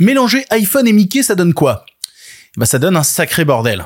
Mélanger iPhone et Mickey, ça donne quoi? Bah ça donne un sacré bordel.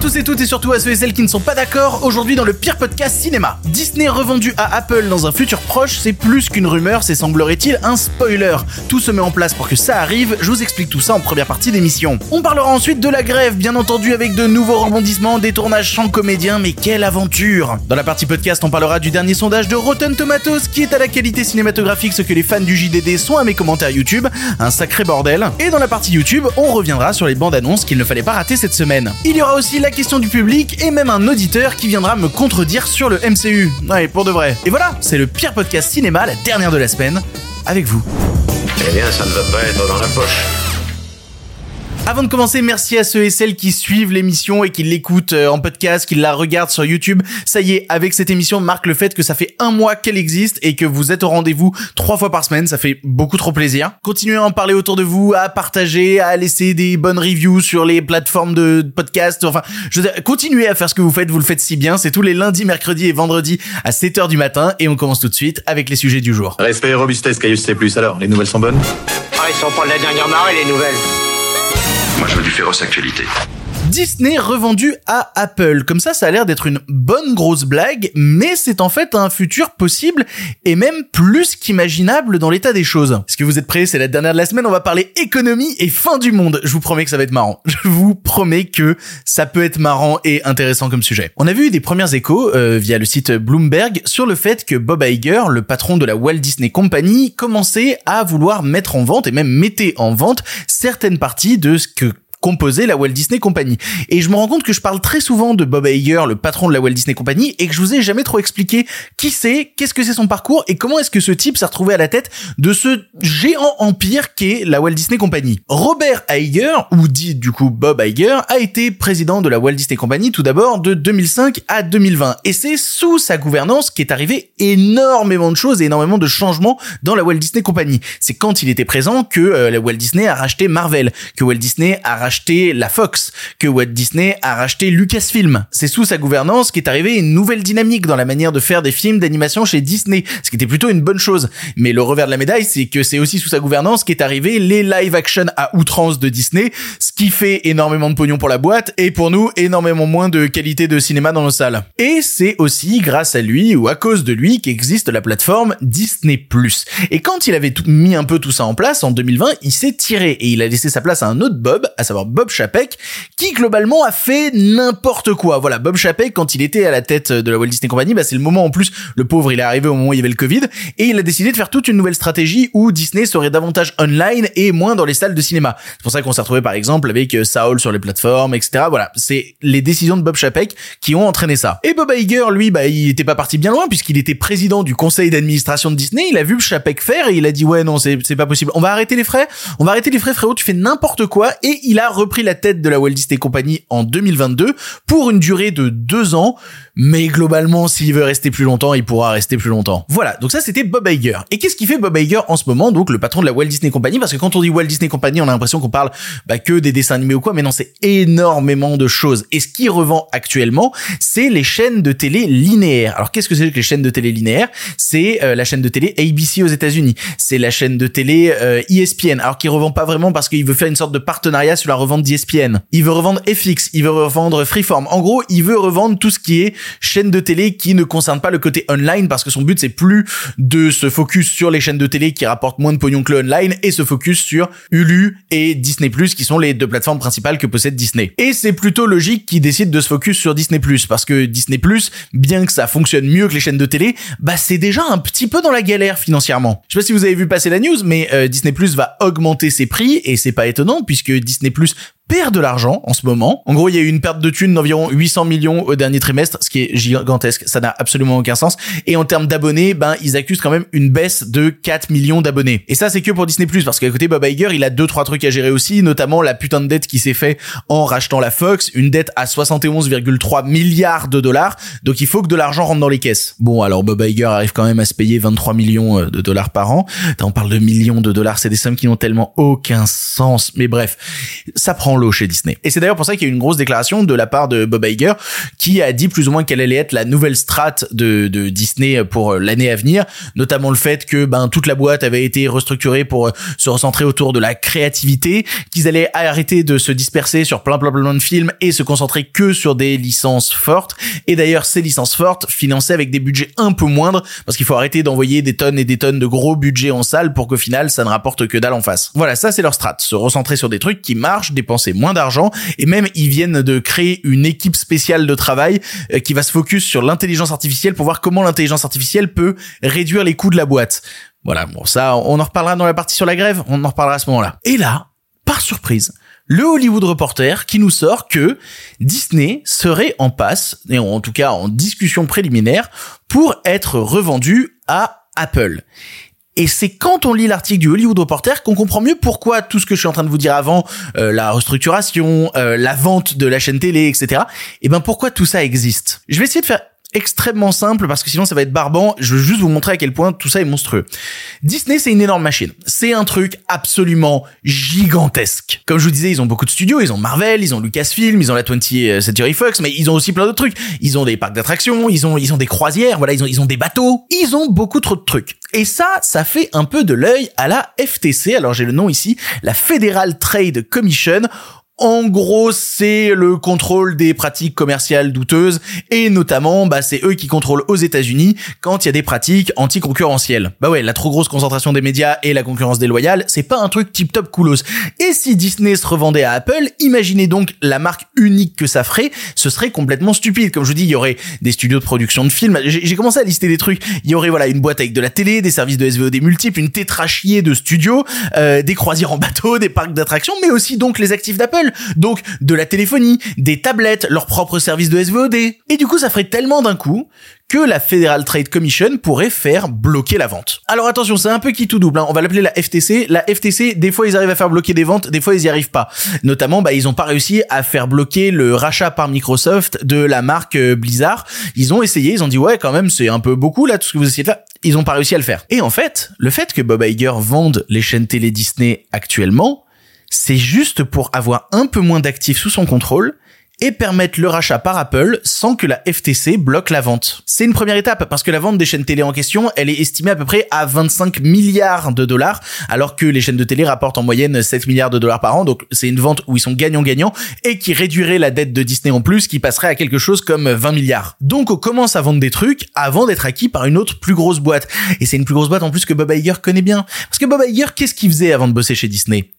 Tous et toutes et surtout à ceux et celles qui ne sont pas d'accord. Aujourd'hui dans le pire podcast cinéma. Disney revendu à Apple dans un futur proche, c'est plus qu'une rumeur, c'est semblerait-il un spoiler. Tout se met en place pour que ça arrive, je vous explique tout ça en première partie d'émission. On parlera ensuite de la grève, bien entendu avec de nouveaux rebondissements, des tournages sans comédiens, mais quelle aventure Dans la partie podcast, on parlera du dernier sondage de Rotten Tomatoes qui est à la qualité cinématographique ce que les fans du JDD sont à mes commentaires YouTube, un sacré bordel. Et dans la partie YouTube, on reviendra sur les bandes annonces qu'il ne fallait pas rater cette semaine. Il y aura aussi la question du public et même un auditeur qui viendra me contredire sur le MCU. Ouais, pour de vrai. Et voilà, c'est le pire podcast cinéma, la dernière de la semaine, avec vous. Eh bien, ça ne va pas être dans la poche. Avant de commencer, merci à ceux et celles qui suivent l'émission et qui l'écoutent euh, en podcast, qui la regardent sur YouTube. Ça y est, avec cette émission marque le fait que ça fait un mois qu'elle existe et que vous êtes au rendez-vous trois fois par semaine. Ça fait beaucoup trop plaisir. Continuez à en parler autour de vous, à partager, à laisser des bonnes reviews sur les plateformes de podcast. Enfin, je veux dire, continuez à faire ce que vous faites. Vous le faites si bien. C'est tous les lundis, mercredis et vendredis à 7h du matin et on commence tout de suite avec les sujets du jour. Respect et robustesse, Caius C+. Alors, les nouvelles sont bonnes? Ah, ils sont pas de la dernière marée, les nouvelles. Moi, je veux du féroce actualité. Disney revendu à Apple. Comme ça, ça a l'air d'être une bonne grosse blague, mais c'est en fait un futur possible et même plus qu'imaginable dans l'état des choses. Est-ce que vous êtes prêts? C'est la dernière de la semaine, on va parler économie et fin du monde. Je vous promets que ça va être marrant. Je vous promets que ça peut être marrant et intéressant comme sujet. On a vu des premières échos euh, via le site Bloomberg sur le fait que Bob Iger, le patron de la Walt Disney Company, commençait à vouloir mettre en vente et même mettait en vente certaines parties de ce que composé la Walt Disney Company. Et je me rends compte que je parle très souvent de Bob Iger, le patron de la Walt Disney Company, et que je vous ai jamais trop expliqué qui c'est, qu'est-ce que c'est son parcours, et comment est-ce que ce type s'est retrouvé à la tête de ce géant empire qu'est la Walt Disney Company. Robert Iger, ou dit du coup Bob Iger, a été président de la Walt Disney Company tout d'abord de 2005 à 2020. Et c'est sous sa gouvernance qu'est arrivé énormément de choses et énormément de changements dans la Walt Disney Company. C'est quand il était présent que euh, la Walt Disney a racheté Marvel, que Walt Disney a racheté la Fox, que Walt Disney a racheté Lucasfilm. C'est sous sa gouvernance qu'est arrivée une nouvelle dynamique dans la manière de faire des films d'animation chez Disney, ce qui était plutôt une bonne chose. Mais le revers de la médaille, c'est que c'est aussi sous sa gouvernance qu'est arrivé les live action à outrance de Disney, ce qui fait énormément de pognon pour la boîte et pour nous énormément moins de qualité de cinéma dans nos salles. Et c'est aussi grâce à lui ou à cause de lui qu'existe la plateforme Disney+. Et quand il avait tout- mis un peu tout ça en place en 2020, il s'est tiré et il a laissé sa place à un autre Bob, à savoir Bob Chapek, qui globalement a fait n'importe quoi. Voilà, Bob Chapek, quand il était à la tête de la Walt Disney Company, bah c'est le moment en plus, le pauvre, il est arrivé au moment où il y avait le Covid, et il a décidé de faire toute une nouvelle stratégie où Disney serait davantage online et moins dans les salles de cinéma. C'est pour ça qu'on s'est retrouvé par exemple avec euh, Saul sur les plateformes, etc. Voilà, c'est les décisions de Bob Chapek qui ont entraîné ça. Et Bob Iger, lui, bah il était pas parti bien loin puisqu'il était président du conseil d'administration de Disney. Il a vu Chapek faire et il a dit ouais non c'est c'est pas possible. On va arrêter les frais. On va arrêter les frais frérot. Tu fais n'importe quoi. Et il a repris la tête de la Walt Disney Company en 2022 pour une durée de deux ans. Mais globalement, s'il veut rester plus longtemps, il pourra rester plus longtemps. Voilà. Donc ça, c'était Bob Iger. Et qu'est-ce qui fait Bob Iger en ce moment, donc le patron de la Walt Disney Company? Parce que quand on dit Walt Disney Company, on a l'impression qu'on parle bah, que des dessins animés ou quoi. Mais non, c'est énormément de choses. Et ce qui revend actuellement, c'est les chaînes de télé linéaires. Alors qu'est-ce que c'est que les chaînes de télé linéaires? C'est euh, la chaîne de télé ABC aux États-Unis. C'est la chaîne de télé euh, ESPN. Alors qui revend pas vraiment parce qu'il veut faire une sorte de partenariat sur la revente d'ESPN. Il veut revendre FX. Il veut revendre Freeform. En gros, il veut revendre tout ce qui est chaîne de télé qui ne concerne pas le côté online parce que son but c'est plus de se focus sur les chaînes de télé qui rapportent moins de pognon que le online et se focus sur Hulu et Disney qui sont les deux plateformes principales que possède Disney. Et c'est plutôt logique qu'il décide de se focus sur Disney Plus parce que Disney bien que ça fonctionne mieux que les chaînes de télé, bah c'est déjà un petit peu dans la galère financièrement. Je sais pas si vous avez vu passer la news, mais euh, Disney va augmenter ses prix et c'est pas étonnant puisque Disney Plus perd de l'argent en ce moment. En gros, il y a eu une perte de thunes d'environ 800 millions au dernier trimestre, ce qui est gigantesque. Ça n'a absolument aucun sens. Et en termes d'abonnés, ben, ils accusent quand même une baisse de 4 millions d'abonnés. Et ça, c'est que pour Disney+, parce qu'à côté, Bob Iger, il a deux, trois trucs à gérer aussi, notamment la putain de dette qui s'est fait en rachetant la Fox, une dette à 71,3 milliards de dollars. Donc, il faut que de l'argent rentre dans les caisses. Bon, alors, Bob Iger arrive quand même à se payer 23 millions euh, de dollars par an. On parle de millions de dollars, c'est des sommes qui n'ont tellement aucun sens. Mais bref, ça prend dans chez Disney. Et c'est d'ailleurs pour ça qu'il y a eu une grosse déclaration de la part de Bob Iger qui a dit plus ou moins quelle allait être la nouvelle strate de, Disney pour euh, l'année à venir, notamment le fait que ben toute la boîte avait été restructurée pour euh, se recentrer autour de la créativité, qu'ils allaient arrêter de se disperser sur plein plein plein de films et se concentrer que sur des licences fortes. Et d'ailleurs ces licences fortes financées avec des budgets un peu moindres parce qu'il faut arrêter d'envoyer des tonnes et des tonnes de gros budgets en salle pour qu'au final ça ne rapporte que dalle en face. Voilà, ça c'est leur strat, se recentrer sur des trucs qui marchent, dépenser moins d'argent et même ils viennent de créer une équipe spéciale de travail euh, qui va se focus sur l'intelligence artificielle pour voir comment l'intelligence artificielle peut réduire les coûts de la boîte. Voilà, bon ça on en reparlera dans la partie sur la grève, on en reparlera à ce moment-là. Et là, par surprise, le Hollywood Reporter qui nous sort que Disney serait en passe, et en tout cas en discussion préliminaire, pour être revendu à Apple. Et c'est quand on lit l'article du Hollywood Reporter qu'on comprend mieux pourquoi tout ce que je suis en train de vous dire avant, euh, la restructuration, euh, la vente de la chaîne télé, etc. Et ben pourquoi tout ça existe? Je vais essayer de faire extrêmement simple parce que sinon ça va être barbant. Je veux juste vous montrer à quel point tout ça est monstrueux. Disney, c'est une énorme machine. C'est un truc absolument gigantesque. Comme je vous disais, ils ont beaucoup de studios. Ils ont Marvel, ils ont Lucasfilm, ils ont la 20th Century Fox, mais ils ont aussi plein d'autres trucs. Ils ont des parcs d'attractions, ils ont, ils ont des croisières, voilà, ils ont, ils ont des bateaux. Ils ont beaucoup trop de trucs. Et ça, ça fait un peu de l'œil à la FTC. Alors j'ai le nom ici, la Federal Trade Commission. En gros, c'est le contrôle des pratiques commerciales douteuses et notamment, bah, c'est eux qui contrôlent aux États-Unis quand il y a des pratiques anticoncurrentielles. Bah ouais, la trop grosse concentration des médias et la concurrence déloyale, c'est pas un truc tip top coolos. Et si Disney se revendait à Apple, imaginez donc la marque unique que ça ferait, ce serait complètement stupide. Comme je vous dis, il y aurait des studios de production de films. J'ai commencé à lister des trucs. Il y aurait voilà une boîte avec de la télé, des services de SVOD multiples, une tétrachier de studios, euh, des croisières en bateau, des parcs d'attractions, mais aussi donc les actifs d'Apple donc de la téléphonie, des tablettes, leur propre service de SVOD. Et du coup, ça ferait tellement d'un coup que la Federal Trade Commission pourrait faire bloquer la vente. Alors attention, c'est un peu qui tout double. Hein. On va l'appeler la FTC. La FTC, des fois ils arrivent à faire bloquer des ventes, des fois ils y arrivent pas. Notamment, bah ils ont pas réussi à faire bloquer le rachat par Microsoft de la marque euh, Blizzard. Ils ont essayé, ils ont dit ouais quand même c'est un peu beaucoup là tout ce que vous essayez de faire. Ils ont pas réussi à le faire. Et en fait, le fait que Bob Iger vende les chaînes télé Disney actuellement, c'est juste pour avoir un peu moins d'actifs sous son contrôle et permettre le rachat par Apple sans que la FTC bloque la vente. C'est une première étape parce que la vente des chaînes télé en question, elle est estimée à peu près à 25 milliards de dollars alors que les chaînes de télé rapportent en moyenne 7 milliards de dollars par an. Donc c'est une vente où ils sont gagnants-gagnants et qui réduirait la dette de Disney en plus qui passerait à quelque chose comme 20 milliards. Donc on commence à vendre des trucs avant d'être acquis par une autre plus grosse boîte. Et c'est une plus grosse boîte en plus que Bob Iger connaît bien. Parce que Bob Iger, qu'est-ce qu'il faisait avant de bosser chez Disney?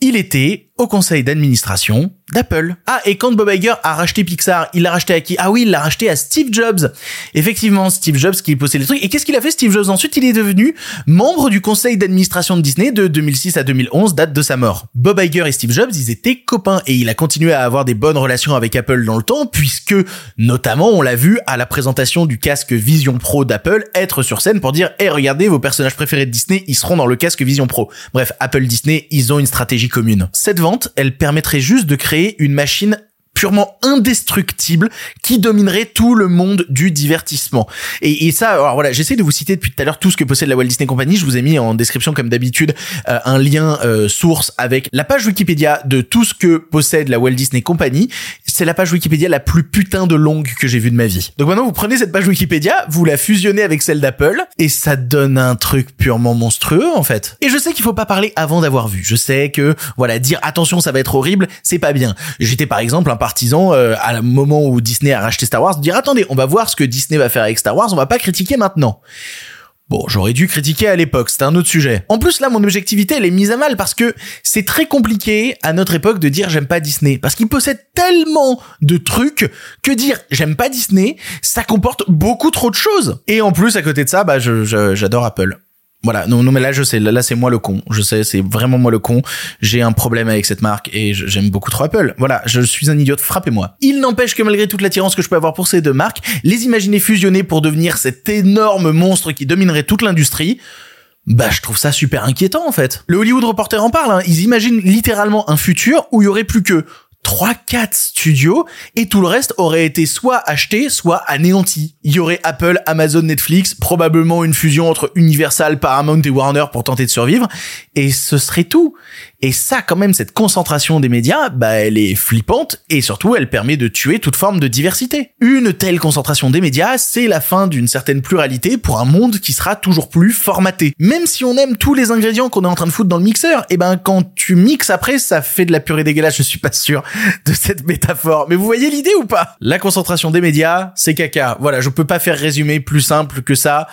Il était au conseil d'administration d'Apple. Ah, et quand Bob Iger a racheté Pixar, il l'a racheté à qui? Ah oui, il l'a racheté à Steve Jobs. Effectivement, Steve Jobs qui possédait les trucs. Et qu'est-ce qu'il a fait Steve Jobs? Ensuite, il est devenu membre du conseil d'administration de Disney de 2006 à 2011, date de sa mort. Bob Iger et Steve Jobs, ils étaient copains et il a continué à avoir des bonnes relations avec Apple dans le temps puisque, notamment, on l'a vu à la présentation du casque Vision Pro d'Apple être sur scène pour dire, eh, regardez, vos personnages préférés de Disney, ils seront dans le casque Vision Pro. Bref, Apple Disney, ils ont une stratégie commune. Cette elle permettrait juste de créer une machine purement indestructible qui dominerait tout le monde du divertissement. Et, ça, alors voilà, j'essaie de vous citer depuis tout à l'heure tout ce que possède la Walt Disney Company. Je vous ai mis en description, comme d'habitude, euh, un lien euh, source avec la page Wikipédia de tout ce que possède la Walt Disney Company. C'est la page Wikipédia la plus putain de longue que j'ai vue de ma vie. Donc maintenant, vous prenez cette page Wikipédia, vous la fusionnez avec celle d'Apple, et ça donne un truc purement monstrueux, en fait. Et je sais qu'il faut pas parler avant d'avoir vu. Je sais que, voilà, dire attention, ça va être horrible, c'est pas bien. J'étais par exemple un euh, à le moment où Disney a racheté Star Wars de dire attendez, on va voir ce que Disney va faire avec Star Wars, on va pas critiquer maintenant. Bon, j'aurais dû critiquer à l'époque, c'est un autre sujet. En plus, là, mon objectivité, elle est mise à mal parce que c'est très compliqué à notre époque de dire j'aime pas Disney. Parce qu'il possède tellement de trucs que dire j'aime pas Disney, ça comporte beaucoup trop de choses. Et en plus, à côté de ça, bah, j'adore Apple. Voilà, non, non, mais là, je sais, là, c'est moi le con. Je sais, c'est vraiment moi le con. J'ai un problème avec cette marque et j'aime beaucoup trop Apple. Voilà, je suis un idiote, frappez-moi. Il n'empêche que malgré toute l'attirance que je peux avoir pour ces deux marques, les imaginer fusionner pour devenir cet énorme monstre qui dominerait toute l'industrie, bah, je trouve ça super inquiétant, en fait. Le Hollywood Reporter en parle, hein. Ils imaginent littéralement un futur où il y aurait plus que 3-4 studios et tout le reste aurait été soit acheté, soit anéanti. Il y aurait Apple, Amazon, Netflix, probablement une fusion entre Universal, Paramount et Warner pour tenter de survivre et ce serait tout. Et ça, quand même, cette concentration des médias, bah, elle est flippante et surtout, elle permet de tuer toute forme de diversité. Une telle concentration des médias, c'est la fin d'une certaine pluralité pour un monde qui sera toujours plus formaté. Même si on aime tous les ingrédients qu'on est en train de foutre dans le mixeur, et eh ben, quand tu mixes après, ça fait de la purée dégueulasse. Je suis pas sûr de cette métaphore. Mais vous voyez l'idée ou pas? La concentration des médias, c'est caca. Voilà, je peux pas faire résumer plus simple que ça.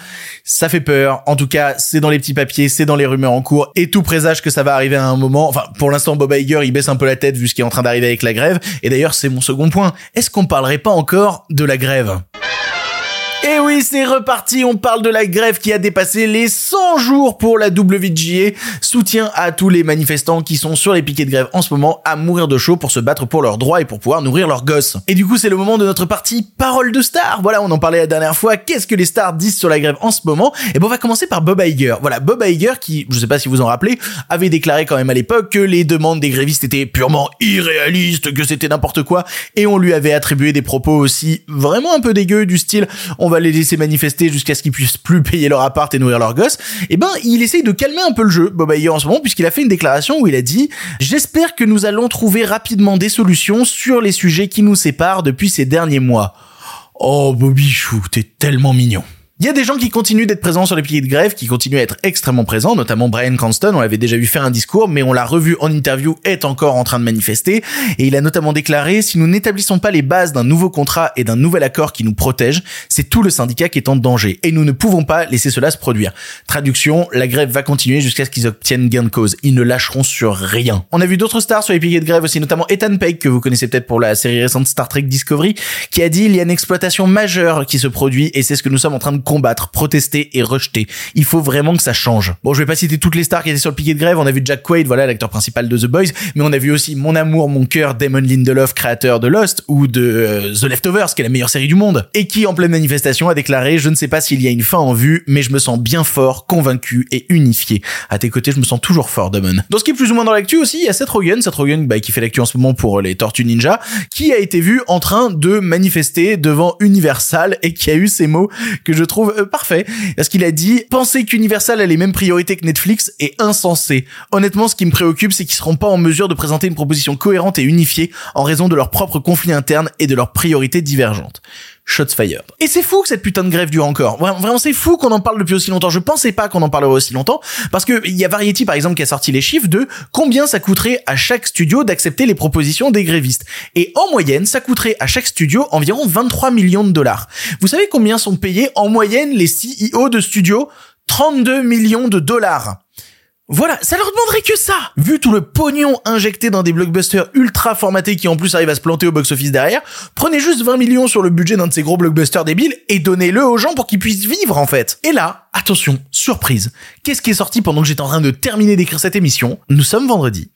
Ça fait peur. En tout cas, c'est dans les petits papiers, c'est dans les rumeurs en cours et tout présage que ça va arriver à un moment Enfin, pour l'instant, Bob Iger, il baisse un peu la tête vu ce qui est en train d'arriver avec la grève. Et d'ailleurs, c'est mon second point. Est-ce qu'on parlerait pas encore de la grève? Et oui, c'est reparti, on parle de la grève qui a dépassé les 100 jours pour la WGA. Soutien à tous les manifestants qui sont sur les piquets de grève en ce moment à mourir de chaud pour se battre pour leurs droits et pour pouvoir nourrir leurs gosses. Et du coup, c'est le moment de notre partie parole de star. Voilà, on en parlait la dernière fois. Qu'est-ce que les stars disent sur la grève en ce moment? Et bon, on va commencer par Bob Iger. Voilà, Bob Iger qui, je sais pas si vous en rappelez, avait déclaré quand même à l'époque que les demandes des grévistes étaient purement irréalistes, que c'était n'importe quoi, et on lui avait attribué des propos aussi vraiment un peu dégueux du style les laisser manifester jusqu'à ce qu'ils puissent plus payer leur appart et nourrir leurs gosses, et eh ben il essaye de calmer un peu le jeu, Bob Iger en ce moment, puisqu'il a fait une déclaration où il a dit « J'espère que nous allons trouver rapidement des solutions sur les sujets qui nous séparent depuis ces derniers mois. » Oh Bobby Chou, t'es tellement mignon. Il y a des gens qui continuent d'être présents sur les pieds de grève, qui continuent à être extrêmement présents, notamment Brian Cranston, on l'avait déjà vu faire un discours, mais on l'a revu en interview, est encore en train de manifester, et il a notamment déclaré, si nous n'établissons pas les bases d'un nouveau contrat et d'un nouvel accord qui nous protège, c'est tout le syndicat qui est en danger, et nous ne pouvons pas laisser cela se produire. Traduction, la grève va continuer jusqu'à ce qu'ils obtiennent gain de cause. Ils ne lâcheront sur rien. On a vu d'autres stars sur les pieds de grève aussi, notamment Ethan Peck, que vous connaissez peut-être pour la série récente Star Trek Discovery, qui a dit, il y a une exploitation majeure qui se produit, et c'est ce que nous sommes en train de combattre, protester et rejeter. Il faut vraiment que ça change. Bon, je vais pas citer toutes les stars qui étaient sur le piquet de grève. On a vu Jack Quaid, voilà, l'acteur principal de The Boys, mais on a vu aussi mon amour, mon cœur, Damon Lindelof, créateur de Lost ou de euh, The Leftovers, qui est la meilleure série du monde, et qui, en pleine manifestation, a déclaré "Je ne sais pas s'il y a une fin en vue, mais je me sens bien fort, convaincu et unifié. À tes côtés, je me sens toujours fort, Damon." Dans ce qui est plus ou moins dans l'actu aussi, il y a Seth Rogen, Seth Rogen, bah, qui fait l'actu en ce moment pour les Tortues Ninja, qui a été vu en train de manifester devant Universal et qui a eu ces mots que je trouve euh, parfaits. Parce qu'il a dit penser qu'Universal a les mêmes priorités que Netflix est insensé. Honnêtement, ce qui me préoccupe, c'est qu'ils seront pas en mesure de présenter une proposition cohérente et unifiée en raison de leurs propres conflits internes et de leurs priorités divergentes. Shots fired. Et c'est fou que cette putain de grève dure encore. Vraiment, c'est fou qu'on en parle depuis aussi longtemps. Je pensais pas qu'on en parlerait aussi longtemps parce que il y a Variety par exemple qui a sorti les chiffres de combien ça coûterait à chaque studio d'accepter les propositions des grévistes. Et en moyenne, ça coûterait à chaque studio environ 23 millions de dollars. Vous savez combien sont payés en moyenne les CEO de studios 32 millions de dollars. Voilà, ça leur demanderait que ça Vu tout le pognon injecté dans des blockbusters ultra formatés qui en plus arrivent à se planter au box-office derrière, prenez juste 20 millions sur le budget d'un de ces gros blockbusters débiles et donnez-le aux gens pour qu'ils puissent vivre en fait. Et là, attention, surprise, qu'est-ce qui est sorti pendant que j'étais en train de terminer d'écrire cette émission? Nous sommes vendredi.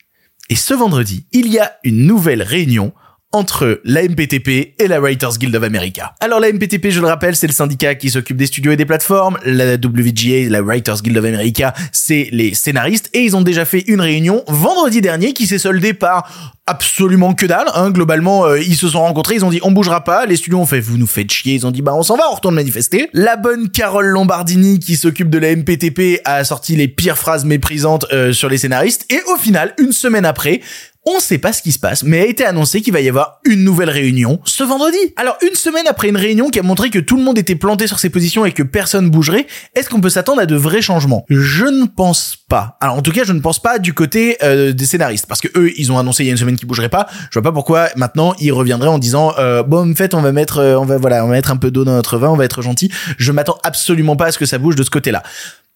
Et ce vendredi, il y a une nouvelle réunion entre la MPTP et la Writers Guild of America. Alors la MPTP, je le rappelle, c'est le syndicat qui s'occupe des studios et des plateformes. La WGA, la Writers Guild of America, c'est les scénaristes. Et ils ont déjà fait une réunion vendredi dernier qui s'est soldée par absolument que dalle. Hein. Globalement, euh, ils se sont rencontrés, ils ont dit on bougera pas. Les studios ont fait vous nous faites chier. Ils ont dit bah on s'en va, on retourne manifester. La bonne Carole Lombardini qui s'occupe de la MPTP a sorti les pires phrases méprisantes euh, sur les scénaristes. Et au final, une semaine après, on sait pas ce qui se passe, mais a été annoncé qu'il va y avoir une nouvelle réunion ce vendredi. Alors, une semaine après une réunion qui a montré que tout le monde était planté sur ses positions et que personne bougerait, est-ce qu'on peut s'attendre à de vrais changements? Je ne pense pas. Alors, en tout cas, je ne pense pas du côté euh, des scénaristes, parce que eux, ils ont annoncé il y a une semaine qu'ils bougeraient pas. Je vois pas pourquoi maintenant ils reviendraient en disant euh, bon, en fait, on va mettre, euh, on va voilà, on va mettre un peu d'eau dans notre vin, on va être gentil. Je m'attends absolument pas à ce que ça bouge de ce côté-là.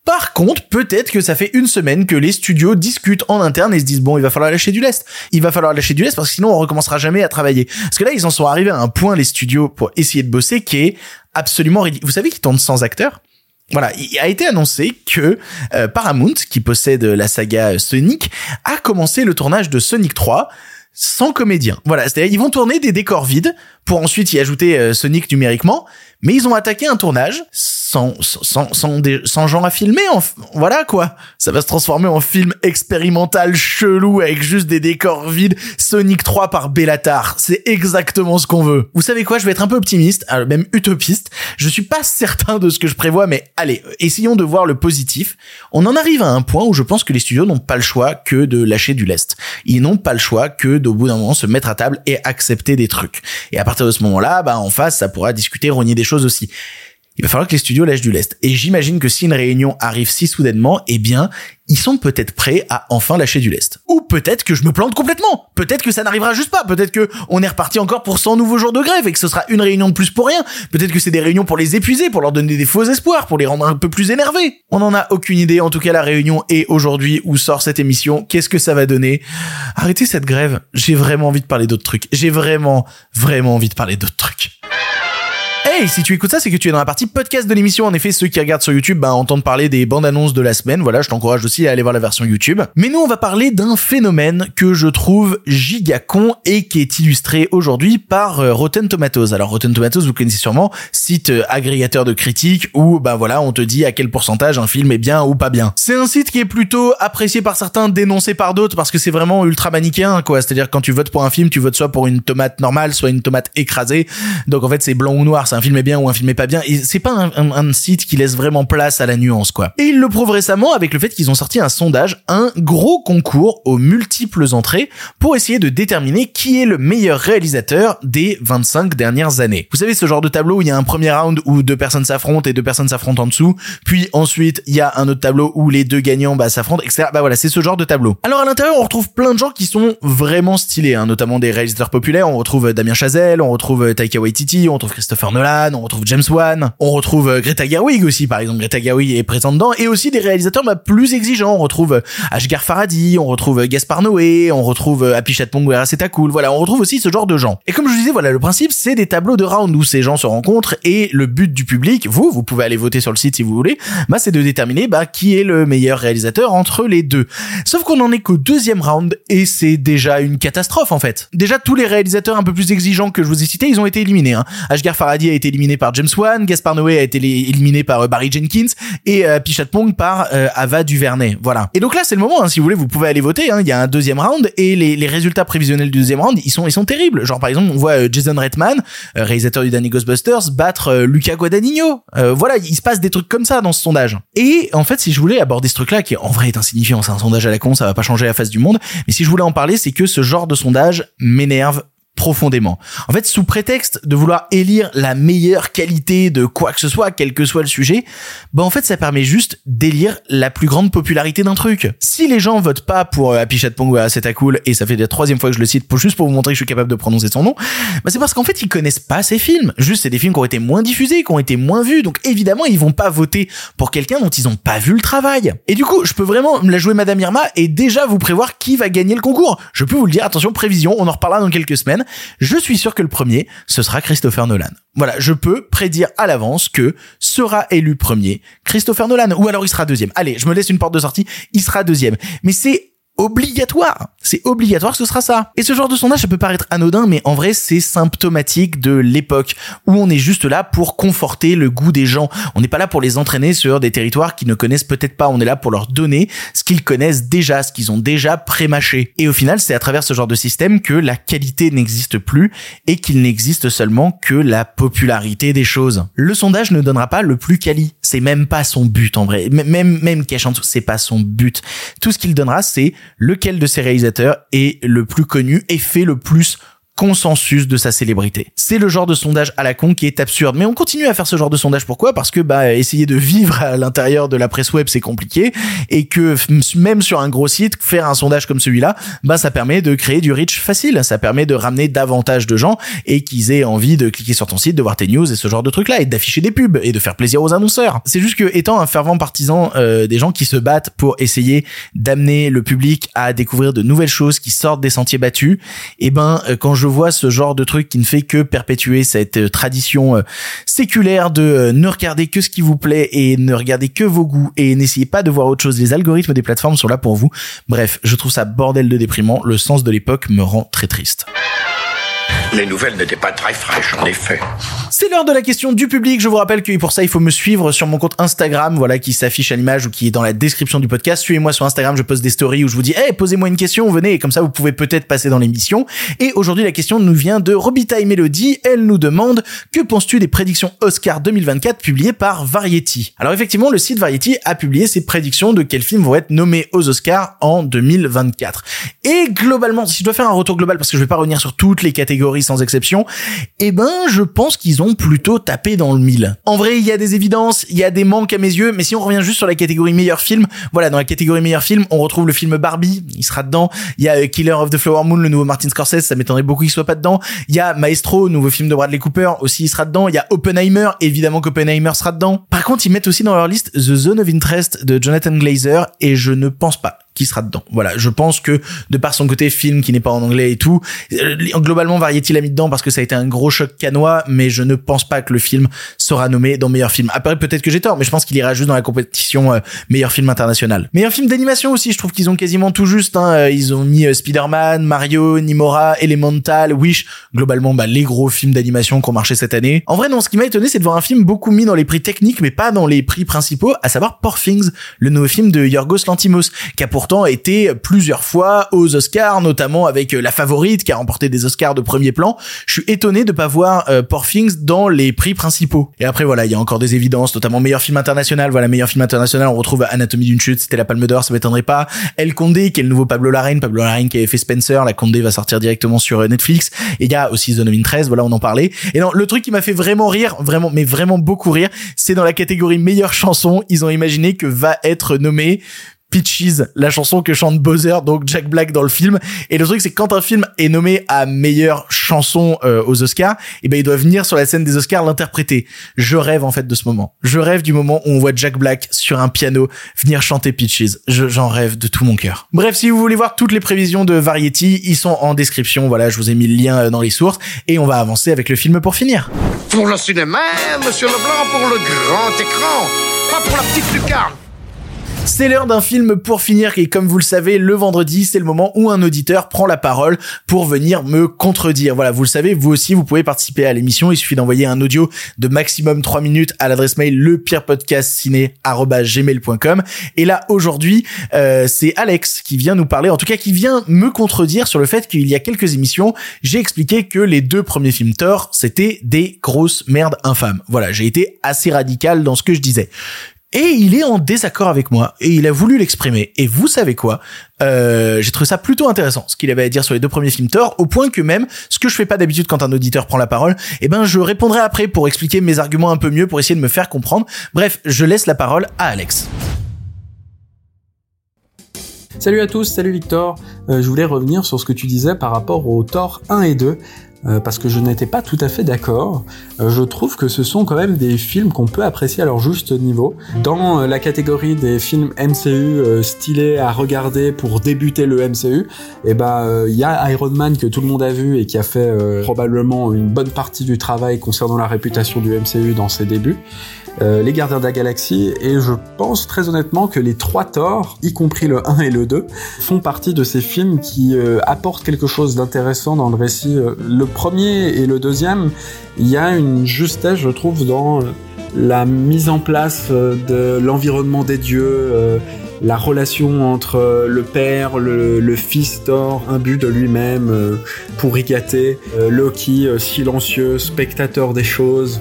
Par contre, peut-être que ça fait une semaine que les studios discutent en interne et se disent bon, il va falloir lâcher du lest. Il va falloir lâcher du lest parce que sinon on recommencera jamais à travailler. Parce que là, ils en sont arrivés à un point les studios pour essayer de bosser qui est absolument ridicule. Vous savez qu'ils tournent sans acteurs? Voilà, il a été annoncé que euh, Paramount, qui possède la saga Sonic, a commencé le tournage de Sonic 3 sans comédien. Voilà, c'est-à-dire ils vont tourner des décors vides pour ensuite y ajouter euh, Sonic numériquement, Mais ils ont attaqué un tournage sans sans sans, sans gens à filmer. Voilà quoi. Ça va se transformer en film expérimental chelou avec juste des décors vides. Sonic 3 par Bellatar. C'est exactement ce qu'on veut. Vous savez quoi Je vais être un peu optimiste, euh, même utopiste. Je suis pas certain de ce que je prévois, mais allez, essayons de voir le positif. On en arrive à un point où je pense que les studios n'ont pas le choix que de lâcher du lest. Ils n'ont pas le choix que d'au bout d'un moment se mettre à table et accepter des trucs. Partir de ce moment-là, bah en face, ça pourra discuter, renier des choses aussi il va falloir que les studios lâchent du lest. Et j'imagine que si une réunion arrive si soudainement, eh bien, ils sont peut-être prêts à enfin lâcher du lest. Ou peut-être que je me plante complètement. Peut-être que ça n'arrivera juste pas. Peut-être que on est reparti encore pour 100 nouveaux jours de grève et que ce sera une réunion de plus pour rien. Peut-être que c'est des réunions pour les épuiser, pour leur donner des faux espoirs, pour les rendre un peu plus énervés. On n'en a aucune idée. En tout cas, la réunion est aujourd'hui où sort cette émission. Qu'est-ce que ça va donner? Arrêtez cette grève. J'ai vraiment envie de parler d'autres trucs. J'ai vraiment, vraiment envie de parler d'autres trucs. Hey, si tu écoutes ça, c'est que tu es dans la partie podcast de l'émission. En effet, ceux qui regardent sur YouTube bah, entendent parler des bandes annonces de la semaine. Voilà, je t'encourage aussi à aller voir la version YouTube. Mais nous, on va parler d'un phénomène que je trouve giga con et qui est illustré aujourd'hui par euh, Rotten Tomatoes. Alors Rotten Tomatoes, vous connaissez sûrement, site euh, agrégateur de critiques où bah voilà, on te dit à quel pourcentage un film est bien ou pas bien. C'est un site qui est plutôt apprécié par certains, dénoncé par d'autres parce que c'est vraiment ultra manichéen quoi. C'est-à-dire quand tu votes pour un film, tu votes soit pour une tomate normale, soit une tomate écrasée. Donc en fait, c'est blanc ou noir un film bien ou un film pas bien. Et c'est pas un, site qui laisse vraiment place à la nuance, quoi. Et ils le prouvent récemment avec le fait qu'ils ont sorti un sondage, un gros concours aux multiples entrées pour essayer de déterminer qui est le meilleur réalisateur des 25 dernières années. Vous savez, ce genre de tableau où il y a un premier round où deux personnes s'affrontent et deux personnes s'affrontent en dessous, puis ensuite il y a un autre tableau où les deux gagnants bah, s'affrontent, etc. Bah voilà, c'est ce genre de tableau. Alors à l'intérieur, on retrouve plein de gens qui sont vraiment stylés, hein, notamment des réalisateurs populaires. On retrouve Damien Chazelle, on retrouve Taika Waititi, on retrouve Christopher Nolan, on retrouve James Wan, on retrouve euh, Greta Gerwig aussi, par exemple. Greta Gerwig est présente dedans, et aussi des réalisateurs bah, plus exigeants. On retrouve euh, Ashgar Faradi, on retrouve euh, Gaspar Noé, on retrouve Happy Chatpong c'est cool. Voilà, on retrouve aussi ce genre de gens. Et comme je vous disais, voilà, le principe, c'est des tableaux de round où ces gens se rencontrent et le but du public, vous, vous pouvez aller voter sur le site si vous voulez, bah, c'est de déterminer, bah, qui est le meilleur réalisateur entre les deux. Sauf qu'on en est qu'au deuxième round et c'est déjà une catastrophe, en fait. Déjà, tous les réalisateurs un peu plus exigeants que je vous ai cités, ils ont été éliminés, hein. Ashgar a été éliminé par James Wan, Gaspar Noé a été éliminé par euh, Barry Jenkins et euh, Pichat Pong par euh, Ava DuVernay. Voilà. Et donc là, c'est le moment. Hein, si vous voulez, vous pouvez aller voter. Hein. Il y a un deuxième round et les, résultats prévisionnels du deuxième round, ils sont ils sont terribles. Genre par exemple, on voit Jason Reitman, réalisateur du dernier Ghostbusters, battre Luca Guadagnino. voilà, il se passe des trucs comme ça dans ce sondage. Et en fait, si je voulais aborder ce truc-là, qui en vrai est insignifiant, c'est un sondage à la con, ça va pas changer la face du monde. Mais si je voulais en parler, c'est que ce genre de sondage m'énerve profondément. En fait, sous prétexte de vouloir élire la meilleure qualité de quoi que ce soit, quel que soit le sujet, bah en fait, ça permet juste d'élire la plus grande popularité d'un truc. Si les gens votent pas pour euh, Happy Chat Pongo, c'est cool, et ça fait la troisième fois que je le cite pour juste pour vous montrer que je suis capable de prononcer son nom, bah c'est parce qu'en fait, ils connaissent pas ces films. Juste, c'est des films qui ont été moins diffusés, qui ont été moins vus, donc évidemment, ils vont pas voter pour quelqu'un dont ils ont pas vu le travail. Et du coup, je peux vraiment me la jouer Madame Irma et déjà vous prévoir qui va gagner le concours. Je peux vous le dire, attention, prévision, on en reparlera dans quelques semaines je suis sûr que le premier, ce sera Christopher Nolan. Voilà, je peux prédire à l'avance que sera élu premier Christopher Nolan, ou alors il sera deuxième. Allez, je me laisse une porte de sortie, il sera deuxième. Mais c'est obligatoire. C'est obligatoire, ce sera ça. Et ce genre de sondage, ça peut paraître anodin, mais en vrai, c'est symptomatique de l'époque où on est juste là pour conforter le goût des gens. On n'est pas là pour les entraîner sur des territoires qu'ils ne connaissent peut-être pas. On est là pour leur donner ce qu'ils connaissent déjà, ce qu'ils ont déjà prémâché. Et au final, c'est à travers ce genre de système que la qualité n'existe plus et qu'il n'existe seulement que la popularité des choses. Le sondage ne donnera pas le plus quali. C'est même pas son but, en vrai. Même, même tout, c'est pas son but. Tout ce qu'il donnera, c'est lequel de ces réalisateurs est le plus connu et fait le plus consensus de sa célébrité. C'est le genre de sondage à la con qui est absurde. Mais on continue à faire ce genre de sondage. Pourquoi? Parce que bah essayer de vivre à l'intérieur de la presse web c'est compliqué et que même sur un gros site faire un sondage comme celui-là, bah ça permet de créer du reach facile. Ça permet de ramener davantage de gens et qu'ils aient envie de cliquer sur ton site, de voir tes news et ce genre de trucs là et d'afficher des pubs et de faire plaisir aux annonceurs. C'est juste que étant un fervent partisan euh, des gens qui se battent pour essayer d'amener le public à découvrir de nouvelles choses qui sortent des sentiers battus, et eh ben euh, quand je je vois ce genre de truc qui ne fait que perpétuer cette euh, tradition euh, séculaire de euh, ne regarder que ce qui vous plaît et ne regarder que vos goûts et n'essayez pas de voir autre chose. Les algorithmes des plateformes sont là pour vous. Bref, je trouve ça bordel de déprimant. Le sens de l'époque me rend très triste. Les nouvelles n'étaient pas très fraîches, en effet. C'est l'heure de la question du public. Je vous rappelle que pour ça, il faut me suivre sur mon compte Instagram, voilà, qui s'affiche à l'image ou qui est dans la description du podcast. Suivez-moi sur Instagram, je poste des stories où je vous dis, hey, posez-moi une question, venez, et comme ça, vous pouvez peut-être passer dans l'émission. Et aujourd'hui, la question nous vient de Robita et Melody. Elle nous demande, que penses-tu des prédictions Oscar 2024 publiées par Variety? Alors effectivement, le site Variety a publié ses prédictions de quels films vont être nommés aux Oscars en 2024. Et globalement, si je dois faire un retour global, parce que je vais pas revenir sur toutes les catégories sans exception, eh ben, je pense qu'ils ont plutôt tapé dans le mille. En vrai, il y a des évidences, il y a des manques à mes yeux, mais si on revient juste sur la catégorie meilleur film, voilà, dans la catégorie meilleur film, on retrouve le film Barbie, il sera dedans. Il y a euh, Killer of the Flower Moon, le nouveau Martin Scorsese, ça m'étonnerait beaucoup qu'il soit pas dedans. Il y a Maestro, nouveau film de Bradley Cooper, aussi il sera dedans. Il y a Oppenheimer, évidemment qu'Oppenheimer sera dedans. Par contre, ils mettent aussi dans leur liste The Zone of Interest de Jonathan Glazer, et je ne pense pas qui sera dedans. Voilà, je pense que de par son côté film qui n'est pas en anglais et tout, euh, globalement Variety l'a mis dedans parce que ça a été un gros choc canois, mais je ne pense pas que le film sera nommé dans meilleur film. Après peut-être que j'ai tort, mais je pense qu'il ira juste dans la compétition euh, meilleur film international. Meilleur film d'animation aussi, je trouve qu'ils ont quasiment tout juste. Hein. Euh, ils ont mis Spider-Man, Mario, Nimora, Elemental, Wish, globalement bah, les gros films d'animation qui ont marché cette année. En vrai non, ce qui m'a étonné c'est de voir un film beaucoup mis dans les prix techniques, mais pas dans les prix principaux, à savoir Poor le nouveau film de Yorgos Lantimos, qui a pour pourtant été plusieurs fois aux Oscars, notamment avec euh, La Favorite qui a remporté des Oscars de premier plan. Je suis étonné de pas voir euh, dans les prix principaux. Et après voilà, il y a encore des évidences, notamment meilleur film international. Voilà, meilleur film international, on retrouve Anatomie d'une chute, c'était la Palme d'Or, ça m'étonnerait pas. El Condé qui est le nouveau Pablo Larraine, Pablo Larraine qui avait fait Spencer, la Condé va sortir directement sur euh, Netflix. Et il y a aussi Zone of Interest, voilà, on en parlait. Et non, le truc qui m'a fait vraiment rire, vraiment, mais vraiment beaucoup rire, c'est dans la catégorie meilleure chanson, ils ont imaginé que va être nommé Peaches, la chanson que chante Bowser, donc Jack Black dans le film. Et le truc, c'est que quand un film est nommé à meilleure chanson euh, aux Oscars, et eh ben il doit venir sur la scène des Oscars l'interpréter. Je rêve en fait de ce moment. Je rêve du moment où on voit Jack Black sur un piano venir chanter Peaches. J'en rêve de tout mon cœur. Bref, si vous voulez voir toutes les prévisions de Variety, ils sont en description. Voilà, je vous ai mis le lien euh, dans les sources et on va avancer avec le film pour finir. Pour le cinéma, monsieur Leblanc, pour le grand écran, pas pour la petite lucarne. C'est l'heure d'un film pour finir et comme vous le savez, le vendredi, c'est le moment où un auditeur prend la parole pour venir me contredire. Voilà, vous le savez, vous aussi, vous pouvez participer à l'émission. Il suffit d'envoyer un audio de maximum 3 minutes à l'adresse mail lepirepodcastciné@gmail.com. Et là, aujourd'hui, euh, c'est Alex qui vient nous parler, en tout cas qui vient me contredire sur le fait qu'il y a quelques émissions, j'ai expliqué que les deux premiers films Thor, c'était des grosses merdes infâmes. Voilà, j'ai été assez radical dans ce que je disais et il est en désaccord avec moi et il a voulu l'exprimer. Et vous savez quoi? Euh, J'ai trouvé ça plutôt intéressant ce qu'il avait à dire sur les deux premiers films Thor, au point que même ce que je fais pas d'habitude quand un auditeur prend la parole, eh ben je répondrai après pour expliquer mes arguments un peu mieux pour essayer de me faire comprendre. Bref, je laisse la parole à Alex. Salut à tous, salut Victor. Euh, je voulais revenir sur ce que tu disais par rapport au Thor 1 et 2. Euh, parce que je n'étais pas tout à fait d'accord. Euh, je trouve que ce sont quand même des films qu'on peut apprécier à leur juste niveau. Dans euh, la catégorie des films MCU stylés à regarder pour débuter le MCU, eh ben il y a Iron Man que tout le monde a vu et qui a fait probablement une bonne partie du travail concernant la réputation du MCU dans ses débuts. Les Gardiens de la Galaxie, et je pense très honnêtement que les trois Thor, y compris le 1 et le 2, font partie de ces films qui apportent quelque chose d'intéressant dans le récit. Le premier et le deuxième, il y a une justesse, je trouve, dans la mise en place de l'environnement des dieux, la relation entre le père, le, fils Thor, imbu de lui-même, pour rigater, Loki silencieux, spectateur des choses,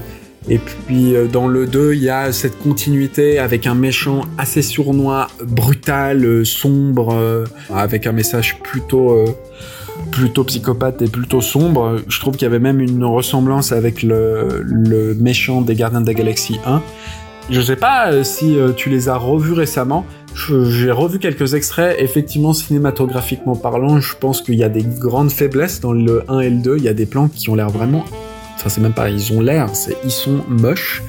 et puis euh, dans le 2, il y a cette continuité avec un méchant assez sournois, brutal, euh, sombre, euh, avec un message plutôt plutôt psychopathe et plutôt sombre. Je trouve qu'il y avait même une ressemblance avec le, méchant des Gardiens de la Galaxie 1. Je sais pas si tu les as revus récemment. J'ai revu quelques extraits. Effectivement, cinématographiquement parlant, je pense qu'il y a des grandes faiblesses dans le 1 et le 2. Il y a des plans qui ont l'air vraiment Enfin, c'est même pas, ils ont l'air, c'est, ils sont moches.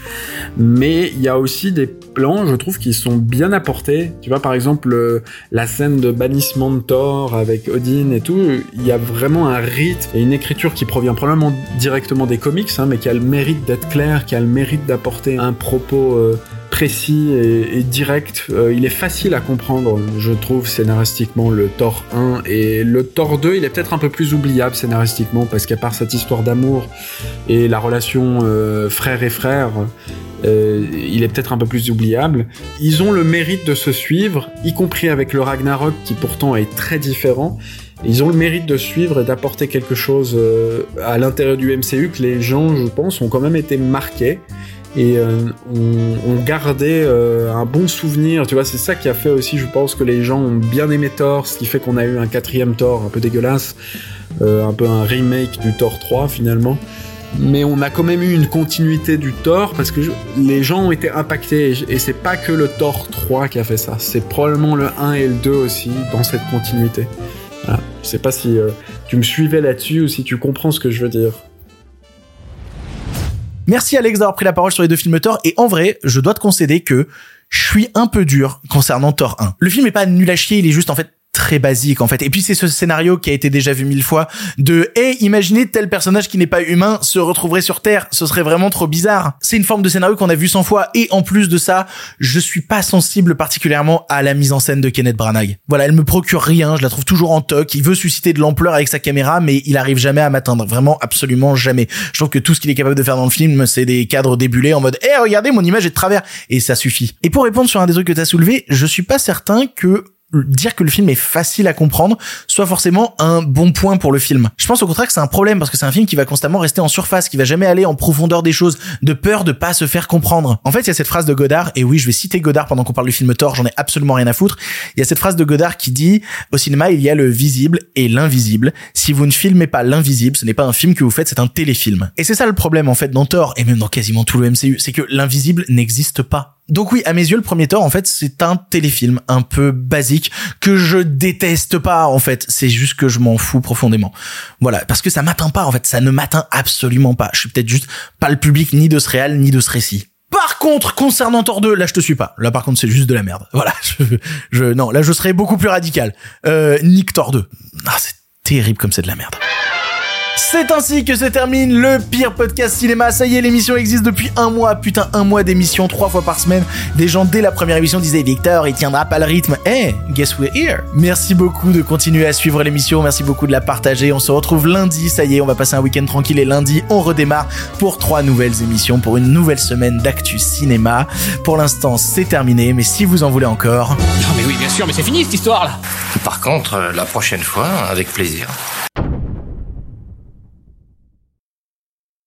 Mais il y a aussi des plans, je trouve, qui sont bien apportés. Tu vois, par exemple, la scène de bannissement de Thor avec Odin et tout, il y a vraiment un rythme et une écriture qui provient probablement directement des comics, hein, mais qui a le mérite d'être clair, qui a le mérite d'apporter un propos euh, précis et, et direct. Euh, il est facile à comprendre, je trouve, scénaristiquement, le Thor 1. Et le Thor 2, il est peut-être un peu plus oubliable scénaristiquement, parce qu'à part cette histoire d'amour et la relation euh, frère et frère, euh, il est peut-être un peu plus oubliable. Ils ont le mérite de se suivre, y compris avec le Ragnarok, qui pourtant est très différent. Ils ont le mérite de suivre et d'apporter quelque chose euh, à l'intérieur du MCU que les gens, je pense, ont quand même été marqués et euh, ont, ont gardé euh, un bon souvenir. Tu vois, c'est ça qui a fait aussi, je pense, que les gens ont bien aimé Thor, ce qui fait qu'on a eu un quatrième Thor un peu dégueulasse, euh, un peu un remake du Thor 3 finalement. Mais on a quand même eu une continuité du Thor parce que les gens ont été impactés et, et c'est pas que le Thor 3 qui a fait ça, c'est probablement le 1 et le 2 aussi dans cette continuité. Voilà. Je sais pas si euh, tu me suivais là-dessus ou si tu comprends ce que je veux dire. Merci Alex d'avoir pris la parole sur les deux films Thor et en vrai, je dois te concéder que je suis un peu dur concernant Thor 1. Le film est pas nul à chier, il est juste en fait très basique en fait. Et puis c'est ce scénario qui a été déjà vu mille fois de hey, imaginez tel personnage qui n'est pas humain se retrouverait sur Terre, ce serait vraiment trop bizarre. C'est une forme de scénario qu'on a vu 100 fois et en plus de ça, je suis pas sensible particulièrement à la mise en scène de Kenneth Branagh. Voilà, elle me procure rien, je la trouve toujours en toc, il veut susciter de l'ampleur avec sa caméra mais il arrive jamais à m'atteindre, vraiment absolument jamais. Je trouve que tout ce qu'il est capable de faire dans le film, c'est des cadres débulés en mode "Eh, regardez, mon image est de travers" et ça suffit. Et pour répondre sur un des trucs que t'as soulevé, je suis pas certain que dire que le film est facile à comprendre soit forcément un bon point pour le film. Je pense au contraire que c'est un problème parce que c'est un film qui va constamment rester en surface, qui va jamais aller en profondeur des choses, de peur de pas se faire comprendre. En fait, il y a cette phrase de Godard, et oui, je vais citer Godard pendant qu'on parle du film Thor, j'en ai absolument rien à foutre. Il y a cette phrase de Godard qui dit, au cinéma, il y a le visible et l'invisible. Si vous ne filmez pas l'invisible, ce n'est pas un film que vous faites, c'est un téléfilm. Et c'est ça le problème, en fait, dans Thor, et même dans quasiment tout le MCU, c'est que l'invisible n'existe pas. Donc oui, à mes yeux, le premier Thor, en fait, c'est un téléfilm un peu basique que je déteste pas, en fait. C'est juste que je m'en fous profondément. Voilà, parce que ça m'atteint pas, en fait. Ça ne m'atteint absolument pas. Je suis peut-être juste pas le public ni de ce réel, ni de ce récit. Par contre, concernant Thor 2, là je te suis pas. Là par contre c'est juste de la merde. Voilà, je, je non, là je serais beaucoup plus radical. Euh, Nick Thor 2. Ah, c'est terrible comme c'est de la merde. C'est ainsi que se termine le pire podcast cinéma. Ça y est, l'émission existe depuis un mois. Putain, un mois d'émission, trois fois par semaine. Des gens, dès la première émission, disaient Victor, il tiendra pas le rythme. Eh, guess we're here. Merci beaucoup de continuer à suivre l'émission. Merci beaucoup de la partager. On se retrouve lundi. Ça y est, on va passer un week-end tranquille et lundi, on redémarre pour trois nouvelles émissions, pour une nouvelle semaine d'actu cinéma. Pour l'instant, c'est terminé. Mais si vous en voulez encore, Non mais oui, bien sûr, mais c'est fini cette histoire là Par contre, euh, la prochaine fois, avec plaisir.